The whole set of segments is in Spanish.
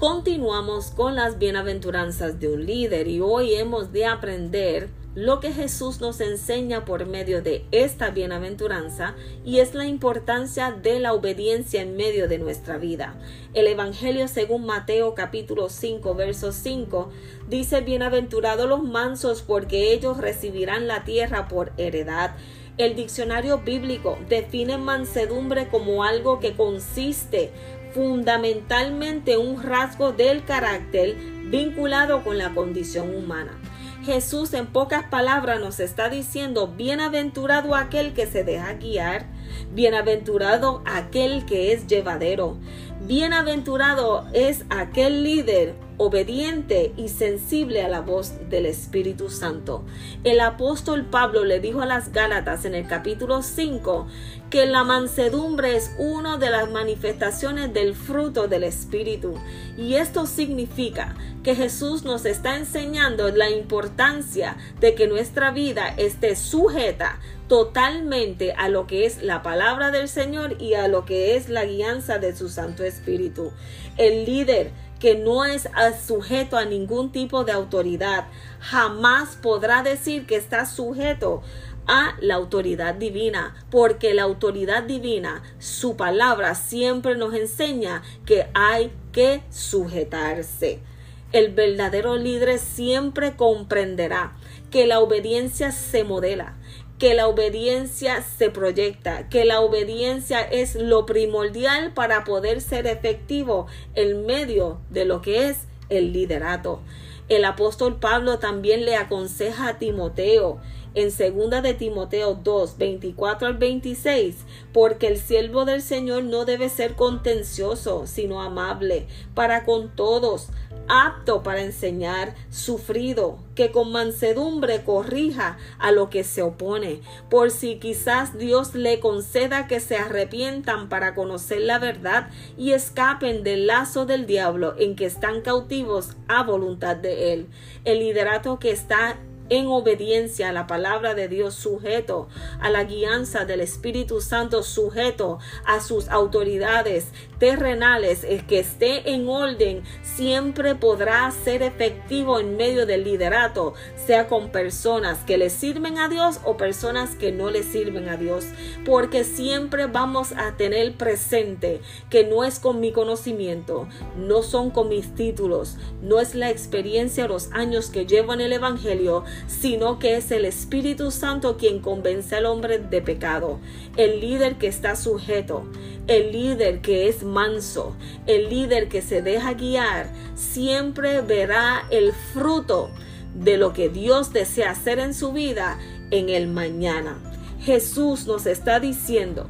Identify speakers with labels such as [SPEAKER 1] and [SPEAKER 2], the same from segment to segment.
[SPEAKER 1] Continuamos con las bienaventuranzas de un líder y hoy hemos de aprender lo que Jesús nos enseña por medio de esta bienaventuranza y es la importancia de la obediencia en medio de nuestra vida. El Evangelio según Mateo capítulo 5 verso 5 dice bienaventurados los mansos porque ellos recibirán la tierra por heredad. El diccionario bíblico define mansedumbre como algo que consiste fundamentalmente un rasgo del carácter vinculado con la condición humana. Jesús en pocas palabras nos está diciendo, bienaventurado aquel que se deja guiar, bienaventurado aquel que es llevadero, bienaventurado es aquel líder obediente y sensible a la voz del Espíritu Santo. El apóstol Pablo le dijo a las Gálatas en el capítulo 5 que la mansedumbre es una de las manifestaciones del fruto del Espíritu. Y esto significa que Jesús nos está enseñando la importancia de que nuestra vida esté sujeta totalmente a lo que es la palabra del Señor y a lo que es la guianza de su Santo Espíritu. El líder que no es sujeto a ningún tipo de autoridad, jamás podrá decir que está sujeto a la autoridad divina, porque la autoridad divina, su palabra siempre nos enseña que hay que sujetarse. El verdadero líder siempre comprenderá que la obediencia se modela, que la obediencia se proyecta, que la obediencia es lo primordial para poder ser efectivo en medio de lo que es el liderato. El apóstol Pablo también le aconseja a Timoteo en segunda de Timoteo 2, 24 al 26, porque el siervo del Señor no debe ser contencioso, sino amable para con todos, apto para enseñar, sufrido, que con mansedumbre corrija a lo que se opone, por si quizás Dios le conceda que se arrepientan para conocer la verdad y escapen del lazo del diablo en que están cautivos a voluntad de él. El liderato que está en obediencia a la palabra de Dios, sujeto a la guianza del Espíritu Santo, sujeto a sus autoridades terrenales, que esté en orden, siempre podrá ser efectivo en medio del liderato, sea con personas que le sirven a Dios o personas que no le sirven a Dios, porque siempre vamos a tener presente que no es con mi conocimiento, no son con mis títulos, no es la experiencia, los años que llevo en el Evangelio, sino que es el Espíritu Santo quien convence al hombre de pecado, el líder que está sujeto, el líder que es manso, el líder que se deja guiar, siempre verá el fruto de lo que Dios desea hacer en su vida en el mañana. Jesús nos está diciendo,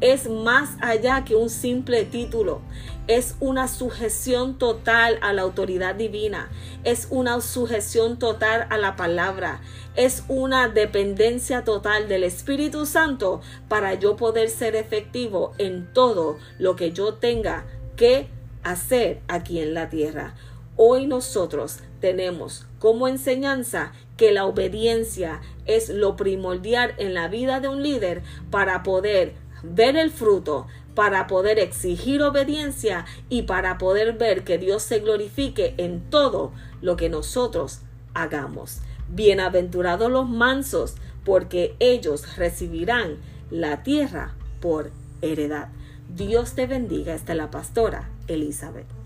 [SPEAKER 1] es más allá que un simple título, es una sujeción total a la autoridad divina, es una sujeción total a la palabra, es una dependencia total del Espíritu Santo para yo poder ser efectivo en todo lo que yo tenga que hacer aquí en la tierra. Hoy nosotros tenemos como enseñanza que la obediencia es lo primordial en la vida de un líder para poder ver el fruto, para poder exigir obediencia y para poder ver que Dios se glorifique en todo lo que nosotros hagamos. Bienaventurados los mansos, porque ellos recibirán la tierra por heredad. Dios te bendiga. Esta la pastora Elizabeth.